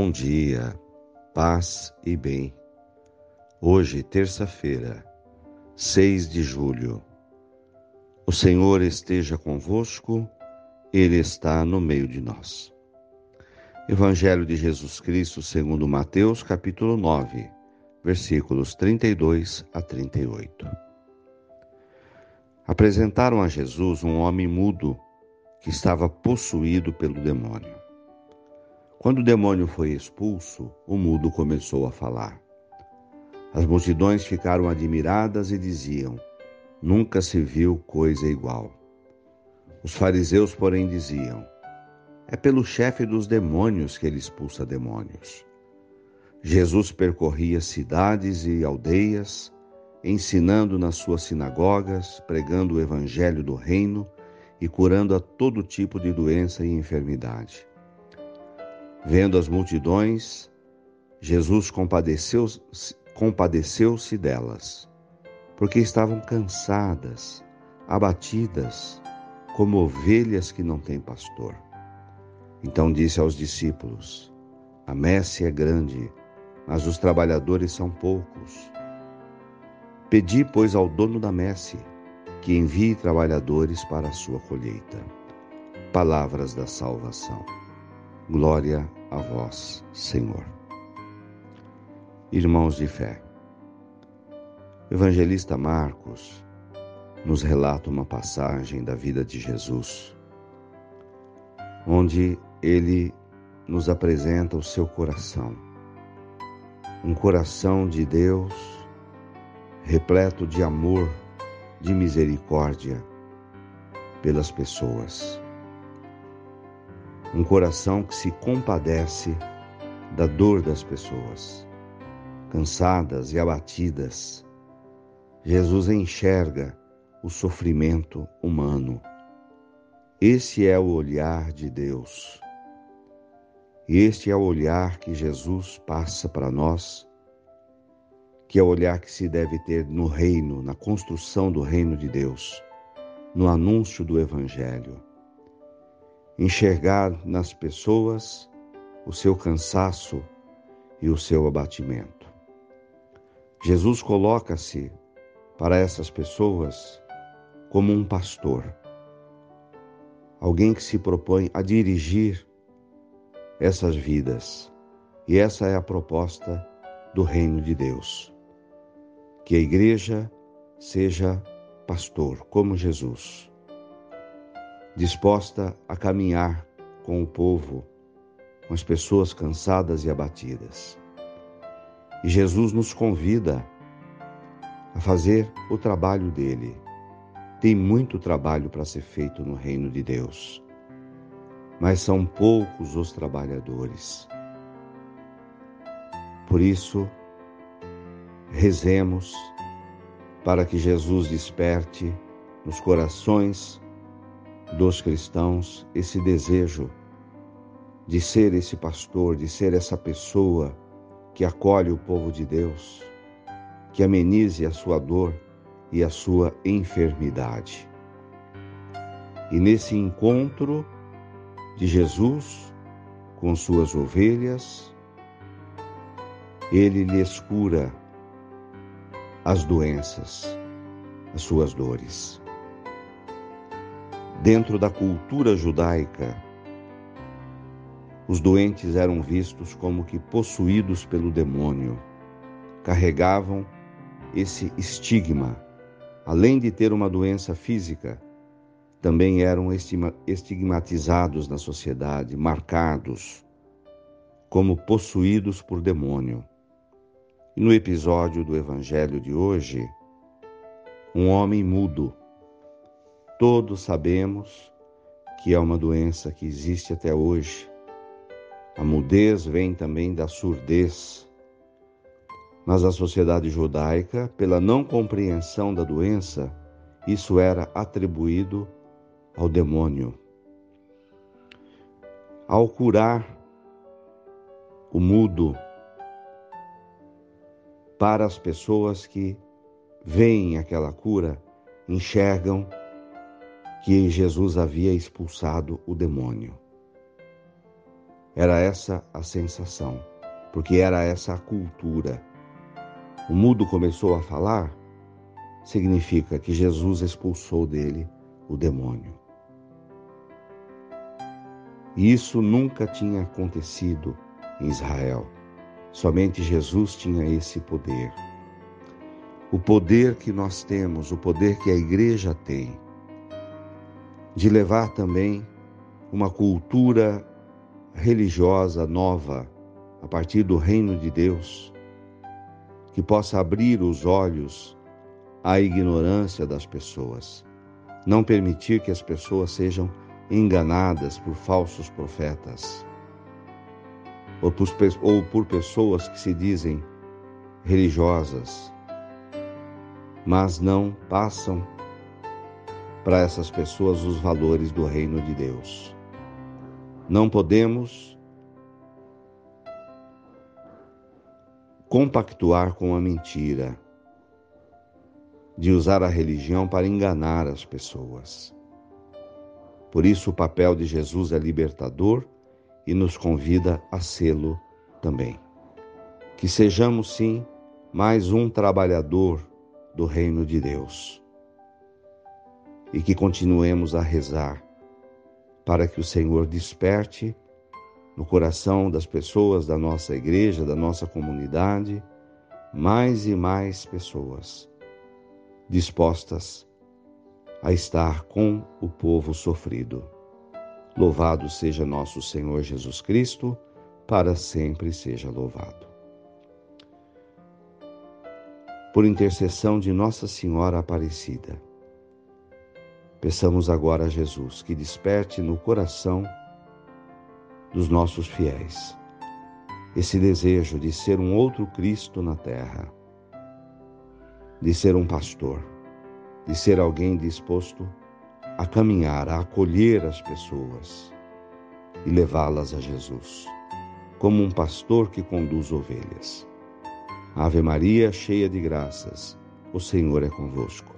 Bom dia, paz e bem. Hoje, terça-feira, 6 de julho. O Senhor esteja convosco, Ele está no meio de nós. Evangelho de Jesus Cristo, segundo Mateus, capítulo 9, versículos 32 a 38. Apresentaram a Jesus um homem mudo que estava possuído pelo demônio. Quando o demônio foi expulso, o mudo começou a falar. As multidões ficaram admiradas e diziam: Nunca se viu coisa igual. Os fariseus, porém, diziam: É pelo chefe dos demônios que ele expulsa demônios. Jesus percorria cidades e aldeias, ensinando nas suas sinagogas, pregando o evangelho do reino e curando a todo tipo de doença e enfermidade. Vendo as multidões, Jesus compadeceu-se compadeceu delas, porque estavam cansadas, abatidas, como ovelhas que não têm pastor. Então disse aos discípulos: A messe é grande, mas os trabalhadores são poucos. Pedi, pois, ao dono da messe que envie trabalhadores para a sua colheita. Palavras da salvação. Glória a vós, Senhor. Irmãos de fé, o evangelista Marcos nos relata uma passagem da vida de Jesus, onde ele nos apresenta o seu coração, um coração de Deus repleto de amor, de misericórdia pelas pessoas um coração que se compadece da dor das pessoas, cansadas e abatidas. Jesus enxerga o sofrimento humano. Esse é o olhar de Deus. Este é o olhar que Jesus passa para nós, que é o olhar que se deve ter no reino, na construção do reino de Deus, no anúncio do Evangelho enxergar nas pessoas o seu cansaço e o seu abatimento. Jesus coloca-se para essas pessoas como um pastor, alguém que se propõe a dirigir essas vidas. E essa é a proposta do reino de Deus. Que a igreja seja pastor, como Jesus disposta a caminhar com o povo, com as pessoas cansadas e abatidas. E Jesus nos convida a fazer o trabalho dele. Tem muito trabalho para ser feito no reino de Deus, mas são poucos os trabalhadores. Por isso, rezemos para que Jesus desperte nos corações dos cristãos esse desejo de ser esse pastor, de ser essa pessoa que acolhe o povo de Deus, que amenize a sua dor e a sua enfermidade. E nesse encontro de Jesus com suas ovelhas, ele lhes cura as doenças, as suas dores. Dentro da cultura judaica, os doentes eram vistos como que possuídos pelo demônio, carregavam esse estigma. Além de ter uma doença física, também eram estigmatizados na sociedade, marcados como possuídos por demônio. E no episódio do Evangelho de hoje, um homem mudo Todos sabemos que é uma doença que existe até hoje. A mudez vem também da surdez. Mas a sociedade judaica, pela não compreensão da doença, isso era atribuído ao demônio. Ao curar o mudo para as pessoas que veem aquela cura, enxergam que Jesus havia expulsado o demônio. Era essa a sensação, porque era essa a cultura. O mudo começou a falar, significa que Jesus expulsou dele o demônio. E isso nunca tinha acontecido em Israel. Somente Jesus tinha esse poder. O poder que nós temos, o poder que a igreja tem, de levar também uma cultura religiosa nova a partir do reino de Deus, que possa abrir os olhos à ignorância das pessoas, não permitir que as pessoas sejam enganadas por falsos profetas ou por, pessoas que se dizem religiosas, mas não passam para essas pessoas os valores do reino de Deus. Não podemos compactuar com a mentira de usar a religião para enganar as pessoas. Por isso, o papel de Jesus é libertador e nos convida a sê-lo também. Que sejamos, sim, mais um trabalhador do reino de Deus e que continuemos a rezar para que o Senhor desperte no coração das pessoas da nossa igreja, da nossa comunidade, mais e mais pessoas dispostas a estar com o povo sofrido. Louvado seja nosso Senhor Jesus Cristo, para sempre seja louvado. Por intercessão de Nossa Senhora Aparecida, peçamos agora a Jesus que desperte no coração dos nossos fiéis esse desejo de ser um outro Cristo na terra, de ser um pastor de ser alguém disposto a caminhar, a acolher as pessoas e levá-las a Jesus, como um pastor que conduz ovelhas. Ave Maria, cheia de graças, o Senhor é convosco.